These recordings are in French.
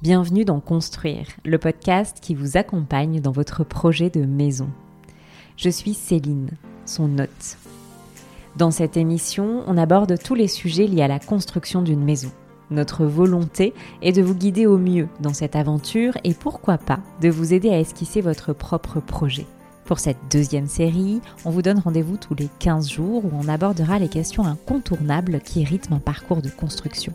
Bienvenue dans Construire, le podcast qui vous accompagne dans votre projet de maison. Je suis Céline, son hôte. Dans cette émission, on aborde tous les sujets liés à la construction d'une maison. Notre volonté est de vous guider au mieux dans cette aventure et pourquoi pas de vous aider à esquisser votre propre projet. Pour cette deuxième série, on vous donne rendez-vous tous les 15 jours où on abordera les questions incontournables qui rythment un parcours de construction.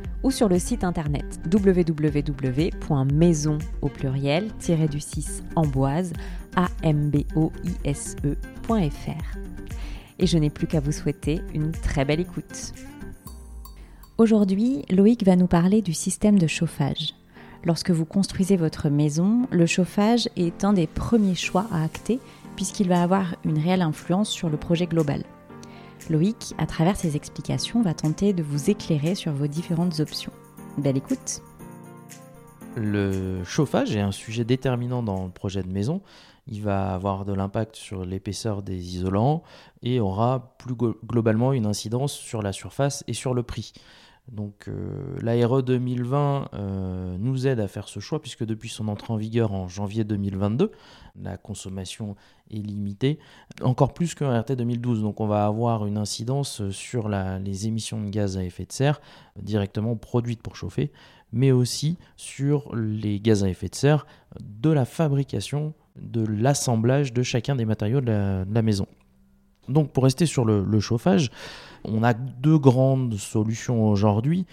ou sur le site internet www.maison au pluriel du 6 amboise amboise.fr. Et je n'ai plus qu'à vous souhaiter une très belle écoute. Aujourd'hui, Loïc va nous parler du système de chauffage. Lorsque vous construisez votre maison, le chauffage est un des premiers choix à acter puisqu'il va avoir une réelle influence sur le projet global. Loïc, à travers ses explications, va tenter de vous éclairer sur vos différentes options. Belle écoute Le chauffage est un sujet déterminant dans le projet de maison. Il va avoir de l'impact sur l'épaisseur des isolants et aura plus globalement une incidence sur la surface et sur le prix. Donc euh, l'ARE 2020 euh, nous aide à faire ce choix puisque depuis son entrée en vigueur en janvier 2022, la consommation est limitée, encore plus qu'un RT 2012. Donc on va avoir une incidence sur les émissions de gaz à effet de serre directement produites pour chauffer, mais aussi sur les gaz à effet de serre de la fabrication, de l'assemblage de chacun des matériaux de la maison. Donc pour rester sur le, chauffage, on a deux grandes solutions aujourd'hui.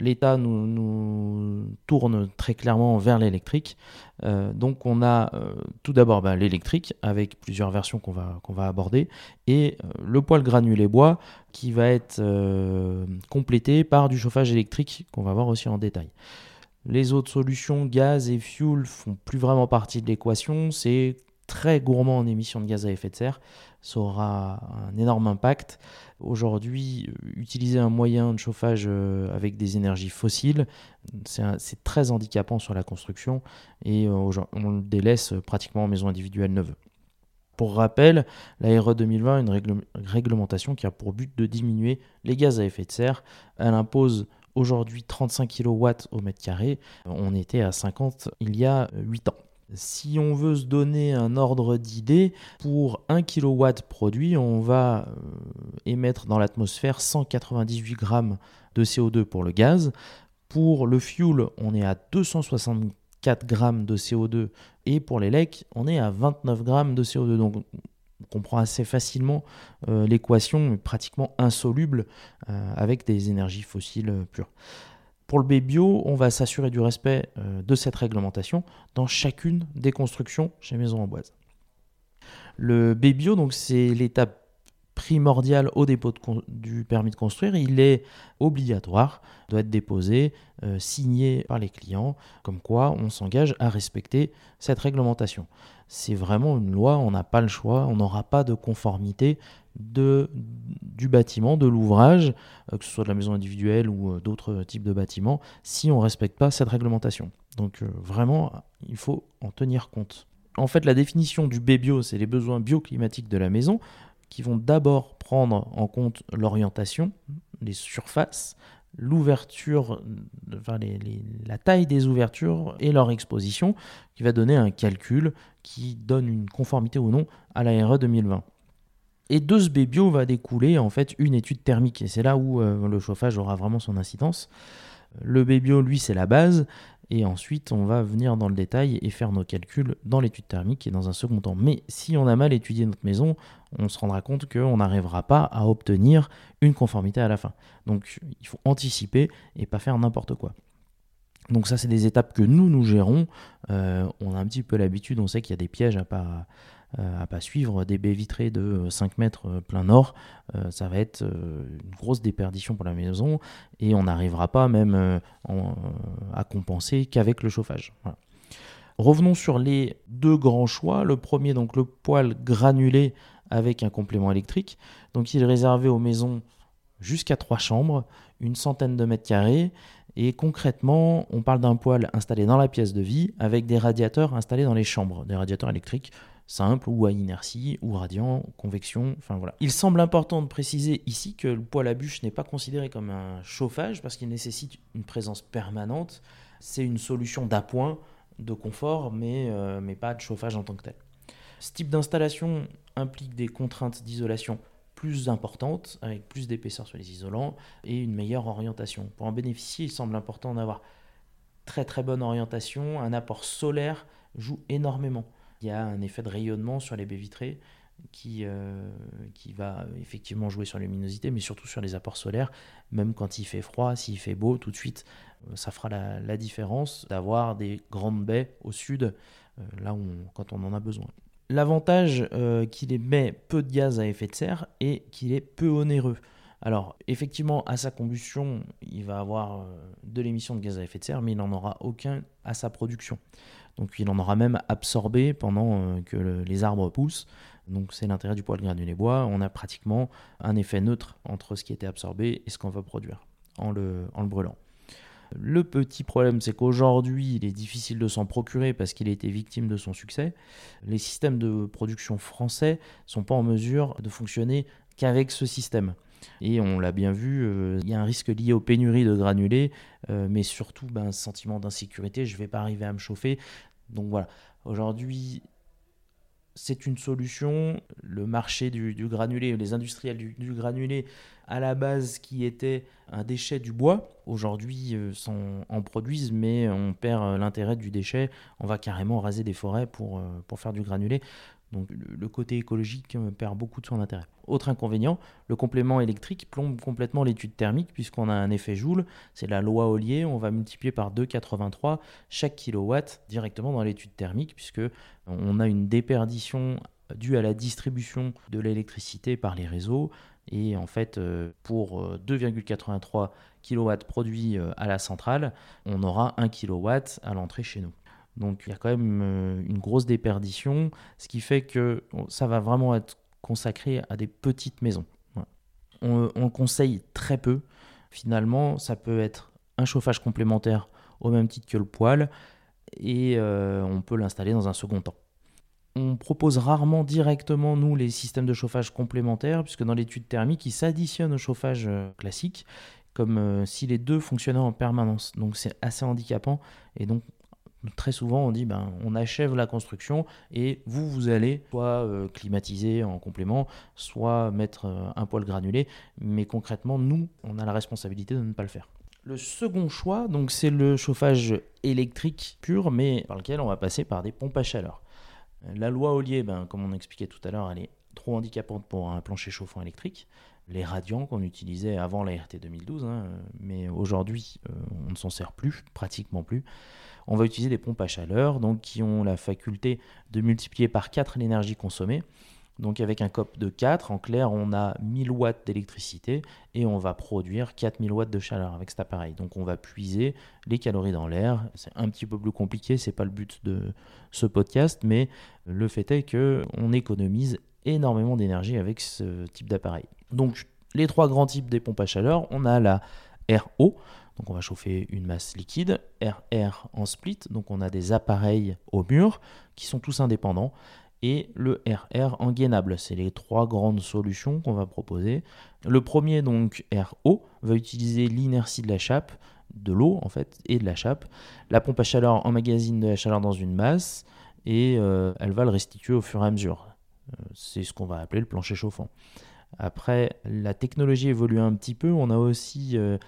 L'État nous, tourne très clairement vers l'électrique. Euh, donc on a euh, tout d'abord ben, l'électrique avec plusieurs versions qu'on va, qu'on va aborder et euh, le poêle granulé bois qui va être complété par du chauffage électrique qu'on va voir aussi en détail. Les autres solutions, gaz et fuel, font plus vraiment partie de l'équation. C'est très gourmand en émissions de gaz à effet de serre ça aura un énorme impact. Aujourd'hui, utiliser un moyen de chauffage euh, avec des énergies fossiles, c'est très handicapant sur la construction et euh, on le délaisse pratiquement en maison individuelle neuve. Pour rappel, la RE 2020 est une réglementation qui a pour but de diminuer les gaz à effet de serre. Elle impose aujourd'hui 35 kW au mètre carré. On était à 50 il y a 8 ans. Si on veut se donner un ordre d'idée, pour 1 kW produit, on va euh, émettre dans l'atmosphère 198 grammes de CO2 pour le gaz. Pour le fuel, on est à 264 grammes de CO2 et pour les lecs, on est à 29 grammes de CO2. Donc on comprend assez facilement euh, l'équation pratiquement insoluble euh, avec des énergies fossiles pures. Pour le B-Bio, on va s'assurer du respect euh, de cette réglementation dans chacune des constructions chez Maison Amboise. Le B-Bio, donc c'est l'étape primordiale au dépôt du permis de construire. Il est obligatoire, doit être déposé, euh, signé par les clients, comme quoi on s'engage à respecter cette réglementation. C'est vraiment une loi, on n'a pas le choix, on n'aura pas de conformité de, du bâtiment, de l'ouvrage, euh, que ce soit de la maison individuelle ou euh, d'autres types de bâtiments, si on ne respecte pas cette réglementation. Donc euh, vraiment, il faut en tenir compte. En fait, la définition du B-bio, c'est les besoins bioclimatiques de la maison, qui vont d'abord prendre en compte l'orientation, les surfaces, l'ouverture, enfin la taille des ouvertures et leur exposition, qui va donner un calcul qui donne une conformité ou non à la RE 2020. Et de ce B-bio va découler en fait une étude thermique. Et c'est là où euh, le chauffage aura vraiment son incidence. Le B-bio, lui, c'est la base. Et ensuite, on va venir dans le détail et faire nos calculs dans l'étude thermique et dans un second temps. Mais si on a mal étudié notre maison, on se rendra compte qu'on n'arrivera pas à obtenir une conformité à la fin. Donc il faut anticiper et pas faire n'importe quoi. Donc ça, c'est des étapes que nous, nous gérons. Euh, on a un petit peu l'habitude, on sait qu'il y a des pièges à pas, à pas suivre des baies vitrées de 5 mètres euh, plein nord, euh, ça va être une grosse déperdition pour la maison et on n'arrivera pas même à compenser qu'avec le chauffage. Revenons sur les deux grands choix. Le premier, donc le poêle granulé avec un complément électrique. Donc il est réservé aux maisons jusqu'à trois chambres, une centaine de mètres carrés. Et concrètement, on parle d'un poêle installé dans la pièce de vie avec des radiateurs installés dans les chambres, des radiateurs électriques simples ou à inertie ou radiant, convection, enfin voilà. Il semble important de préciser ici que le poêle à bûche n'est pas considéré comme un chauffage parce qu'il nécessite une présence permanente. C'est une solution d'appoint, de confort, mais, euh, mais pas de chauffage en tant que tel. Ce type d'installation implique des contraintes d'isolation plus importantes, avec plus d'épaisseur sur les isolants et une meilleure orientation. Pour en bénéficier, il semble important d'avoir très très bonne orientation. Un apport solaire joue énormément. Il y a un effet de rayonnement sur les baies vitrées qui, euh, qui va effectivement jouer sur la luminosité, mais surtout sur les apports solaires. Même quand il fait froid, s'il fait beau, tout de suite, euh, ça fera la, différence d'avoir des grandes baies au sud, euh, là où quand on en a besoin. L'avantage qu'il émet peu de gaz à effet de serre et qu'il est peu onéreux. Alors, effectivement, à sa combustion, il va avoir de l'émission de gaz à effet de serre, mais il n'en aura aucun à sa production. Donc, il en aura même absorbé pendant euh, que les arbres poussent. Donc, c'est l'intérêt du poêle granulé bois. On a pratiquement un effet neutre entre ce qui était absorbé et ce qu'on va produire en le brûlant. Le petit problème, c'est qu'aujourd'hui, il est difficile de s'en procurer parce qu'il a été victime de son succès. Les systèmes de production français sont pas en mesure de fonctionner qu'avec ce système. Et on l'a bien vu, euh, il y a un risque lié aux pénuries de granulés, euh, mais surtout ben, un sentiment d'insécurité, je ne vais pas arriver à me chauffer. Donc voilà, aujourd'hui, c'est une solution. Le marché du, granulé, les industriels du, granulé, à la base qui était un déchet du bois, aujourd'hui euh, en produisent, mais on perd l'intérêt du déchet. On va carrément raser des forêts pour faire du granulé. Donc le côté écologique perd beaucoup de son intérêt. Autre inconvénient, le complément électrique plombe complètement l'étude thermique puisqu'on a un effet Joule, c'est la loi Ollier, on va multiplier par 2,83 chaque kilowatt directement dans l'étude thermique puisque on a une déperdition due à la distribution de l'électricité par les réseaux et en fait euh, pour 2,83 kW produits euh, à la centrale, on aura 1 kW à l'entrée chez nous. Donc il y a quand même euh, une grosse déperdition, ce qui fait que ça va vraiment être consacré à des petites maisons. On, le conseille très peu. Finalement, ça peut être un chauffage complémentaire au même titre que le poêle et euh, on peut l'installer dans un second temps. On propose rarement directement, nous, les systèmes de chauffage complémentaires, puisque dans l'étude thermique, ils s'additionnent au chauffage euh, classique, comme si les deux fonctionnaient en permanence. Donc c'est assez handicapant, et donc Très souvent, on dit ben, on achève la construction et vous, vous allez soit euh, climatiser en complément, soit mettre euh, un poêle granulé. Mais concrètement, nous, on a la responsabilité de ne pas le faire. Le second choix, donc, c'est le chauffage électrique pur, mais par lequel on va passer par des pompes à chaleur. La loi Ollier, ben, comme on expliquait tout à l'heure, elle est trop handicapante pour un plancher chauffant électrique. Les radiants qu'on utilisait avant la RT 2012, hein, mais aujourd'hui, euh, on ne s'en sert plus, pratiquement plus on va utiliser des pompes à chaleur donc, qui ont la faculté de multiplier par 4 l'énergie consommée. Donc avec un COP de 4, en clair, on a 1000 watts d'électricité et on va produire 4000 watts de chaleur avec cet appareil. Donc on va puiser les calories dans l'air. C'est un petit peu plus compliqué, c'est pas le but de ce podcast, mais le fait est que on économise énormément d'énergie avec ce type d'appareil. Donc les trois grands types des pompes à chaleur, on a la RO, donc on va chauffer une masse liquide, RR en split, donc on a des appareils au mur qui sont tous indépendants, et le RR en gainable. C'est les trois grandes solutions qu'on va proposer. Le premier, donc RO, va utiliser l'inertie de la chape, de l'eau en fait, et de la chape. La pompe à chaleur emmagasine de la chaleur dans une masse, et euh, elle va le restituer au fur et à mesure. Euh, c'est ce qu'on va appeler le plancher chauffant. Après, la technologie évolue un petit peu. On a aussi euh,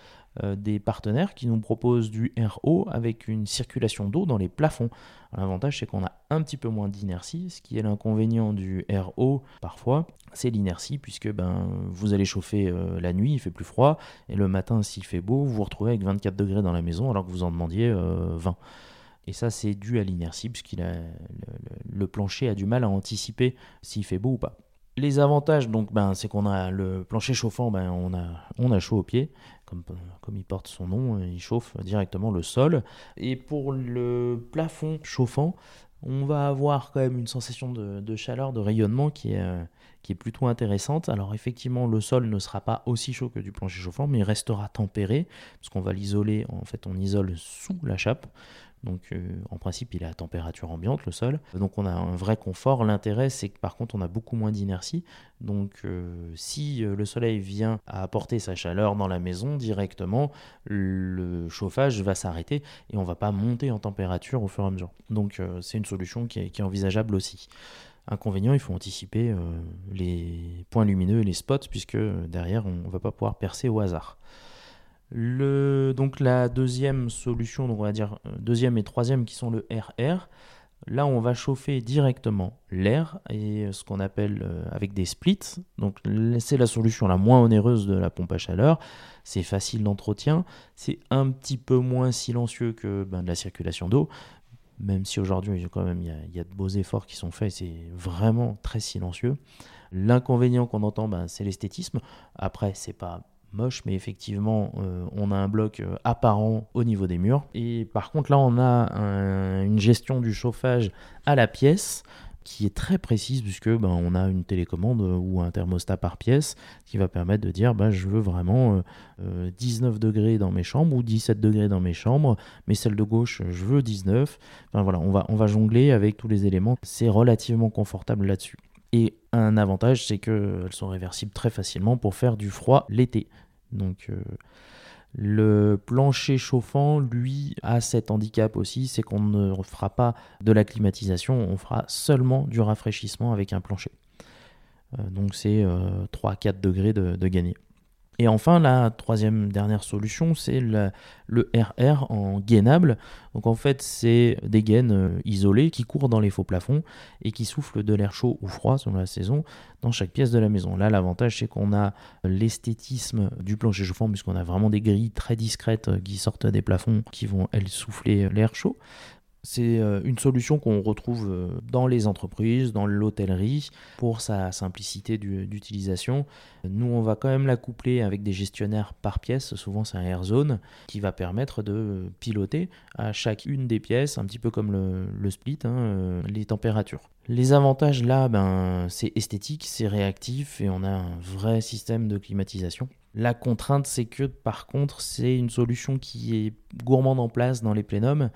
des partenaires qui nous proposent du RO avec une circulation d'eau dans les plafonds. L'avantage, c'est qu'on a un petit peu moins d'inertie. Ce qui est l'inconvénient du RO, parfois, c'est l'inertie, puisque ben, vous allez chauffer euh, la nuit, il fait plus froid, et le matin, s'il fait beau, vous vous retrouvez avec 24 degrés dans la maison alors que vous en demandiez 20. Et ça, c'est dû à l'inertie, puisque le, le plancher a du mal à anticiper s'il fait beau ou pas. Les avantages, donc, ben, c'est qu'on a le plancher chauffant, ben, on, a, on a chaud aux pieds, comme, comme il porte son nom, il chauffe directement le sol. Et pour le plafond chauffant, on va avoir quand même une sensation de, chaleur, de rayonnement qui est, euh, qui est plutôt intéressante. Alors effectivement, le sol ne sera pas aussi chaud que du plancher chauffant, mais il restera tempéré, parce qu'on va l'isoler, en fait on isole sous la chape. Donc euh, en principe, il est à température ambiante, le sol. Donc on a un vrai confort. L'intérêt, c'est que par contre, on a beaucoup moins d'inertie. Donc euh, si euh, le soleil vient à apporter sa chaleur dans la maison directement, le chauffage va s'arrêter et on va pas monter en température au fur et à mesure. Donc c'est une solution qui est, envisageable aussi. Inconvénient, il faut anticiper les points lumineux et les spots puisque derrière, on ne va pas pouvoir percer au hasard. Le, donc la deuxième solution, donc on va dire euh, deuxième et troisième qui sont le RR. Là, on va chauffer directement l'air et ce qu'on appelle euh, avec des splits. Donc, c'est la solution la moins onéreuse de la pompe à chaleur. C'est facile d'entretien. C'est un petit peu moins silencieux que ben, de la circulation d'eau. Même si aujourd'hui, quand même, il y, a, de beaux efforts qui sont faits. C'est vraiment très silencieux. L'inconvénient qu'on entend, ben, c'est l'esthétisme. Après, c'est pas moche, mais effectivement, euh, on a un bloc euh, apparent au niveau des murs. Et par contre, là, on a une gestion du chauffage à la pièce qui est très précise puisque ben, on a une télécommande ou un thermostat par pièce qui va permettre de dire ben, je veux vraiment 19 euh, degrés dans mes chambres ou 17 degrés dans mes chambres, mais celle de gauche je veux 19. Enfin voilà, on va, on va jongler avec tous les éléments. C'est relativement confortable là-dessus. Et un avantage, c'est qu'elles sont réversibles très facilement pour faire du froid l'été. Donc euh, le plancher chauffant, lui, a cet handicap aussi, c'est qu'on ne fera pas de la climatisation, on fera seulement du rafraîchissement avec un plancher. Euh, donc c'est 3-4 euh, degrés de, de gagner. Et enfin, la troisième dernière solution, c'est le, RR en gainable. Donc en fait, c'est des gaines euh, isolées qui courent dans les faux plafonds et qui soufflent de l'air chaud ou froid selon la saison dans chaque pièce de la maison. Là, l'avantage, c'est qu'on a l'esthétisme du plancher chauffant puisqu'on a vraiment des grilles très discrètes euh, qui sortent des plafonds qui vont, elles, souffler l'air chaud. C'est euh, une solution qu'on retrouve euh, dans les entreprises, dans l'hôtellerie, pour sa simplicité d'utilisation. Nous, on va quand même la coupler avec des gestionnaires par pièce, souvent c'est un air zone, qui va permettre de piloter à chacune des pièces, un petit peu comme le, split, hein, euh, les températures. Les avantages là, ben, c'est esthétique, c'est réactif et on a un vrai système de climatisation. La contrainte, c'est que par contre, c'est une solution qui est gourmande en place dans les plénums,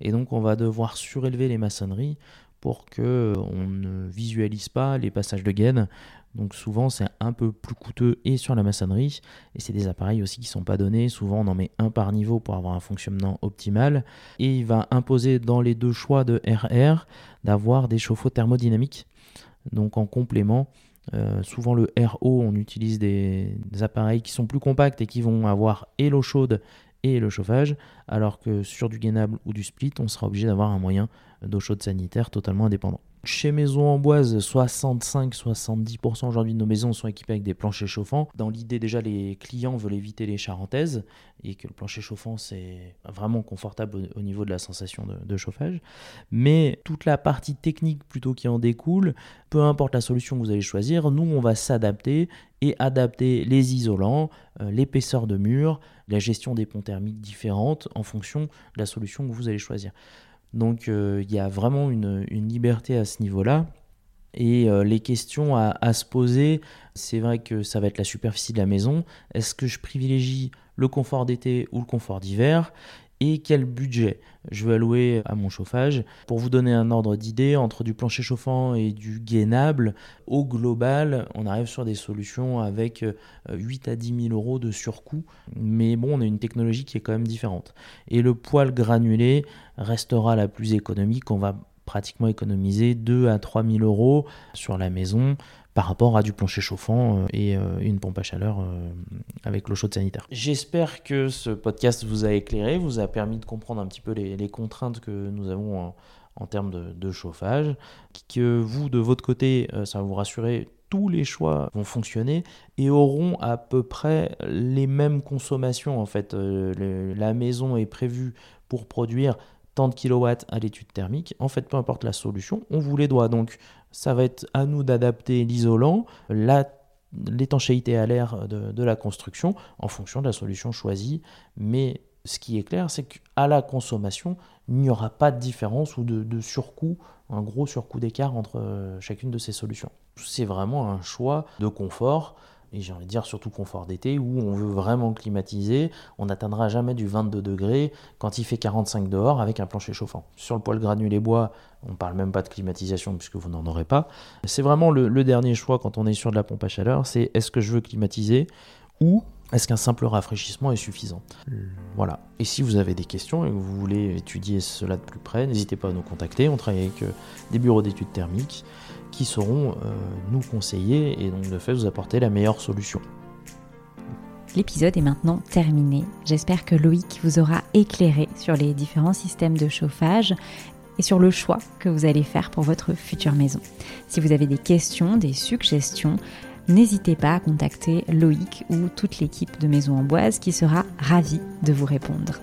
et donc on va devoir surélever les maçonneries pour que on ne visualise pas les passages de gaines. Donc souvent c'est un peu plus coûteux et sur la maçonnerie, et c'est des appareils aussi qui sont pas donnés. Souvent on en met un par niveau pour avoir un fonctionnement optimal, et il va imposer dans les deux choix de RR d'avoir des chauffe-eau thermodynamiques. Donc en complément, euh, souvent le RO, on utilise des, appareils qui sont plus compacts et qui vont avoir et l'eau chaude et le chauffage, alors que sur du gainable ou du split, on sera obligé d'avoir un moyen d'eau chaude sanitaire totalement indépendant. Chez Maison Amboise, 65-70% aujourd'hui de nos maisons sont équipées avec des planchers chauffants. Dans l'idée, déjà, les clients veulent éviter les charentaises et que le plancher chauffant, c'est vraiment confortable au, niveau de la sensation de, chauffage. Mais toute la partie technique plutôt qui en découle, peu importe la solution que vous allez choisir, nous, on va s'adapter et adapter les isolants, euh, l'épaisseur de mur, la gestion des ponts thermiques différentes en fonction de la solution que vous allez choisir. Donc euh, il y a vraiment une, liberté à ce niveau-là. Et euh, les questions à, se poser, c'est vrai que ça va être la superficie de la maison. Est-ce que je privilégie le confort d'été ou le confort d'hiver? Et quel budget je veux allouer à mon chauffage. Pour vous donner un ordre d'idée, entre du plancher chauffant et du gainable, au global, on arrive sur des solutions avec 8 euh, à 10 000 euros de surcoût. Mais bon, on a une technologie qui est quand même différente. Et le poêle granulé restera la plus économique. On va pratiquement économiser 2 à 3 000 euros sur la maison par rapport à du plancher chauffant euh, et euh, une pompe à chaleur euh, avec l'eau chaude sanitaire. J'espère que ce podcast vous a éclairé, vous a permis de comprendre un petit peu les, contraintes que nous avons en, termes de, chauffage, que vous, de votre côté, ça va vous rassurer, tous les choix vont fonctionner et auront à peu près les mêmes consommations. En fait, la maison est prévue pour produire tant de kilowatts à l'étude thermique. En fait, peu importe la solution, on vous les doit. Donc, ça va être à nous d'adapter l'isolant, l'étanchéité à l'air de, la construction en fonction de la solution choisie. Mais ce qui est clair, c'est qu'à la consommation, il n'y aura pas de différence ou de, de surcoût, un gros surcoût d'écart entre euh, chacune de ces solutions. C'est vraiment un choix de confort et j'ai envie de dire surtout confort d'été, où on veut vraiment climatiser, on n'atteindra jamais du 22 degrés quand il fait 45 dehors avec un plancher chauffant. Sur le poêle granulé bois, on ne parle même pas de climatisation puisque vous n'en aurez pas. C'est vraiment le, le, dernier choix quand on est sur de la pompe à chaleur, c'est est-ce que je veux climatiser ou est-ce qu'un simple rafraîchissement est suffisant? Voilà. Et si vous avez des questions et que vous voulez étudier cela de plus près, n'hésitez pas à nous contacter. On travaille avec euh, des bureaux d'études thermiques qui sauront euh, nous conseiller et donc de fait vous apporter la meilleure solution. L'épisode est maintenant terminé. J'espère que Loïc vous aura éclairé sur les différents systèmes de chauffage et sur le choix que vous allez faire pour votre future maison. Si vous avez des questions, des suggestions, n'hésitez pas à contacter Loïc ou toute l'équipe de Maison Amboise qui sera ravie de vous répondre.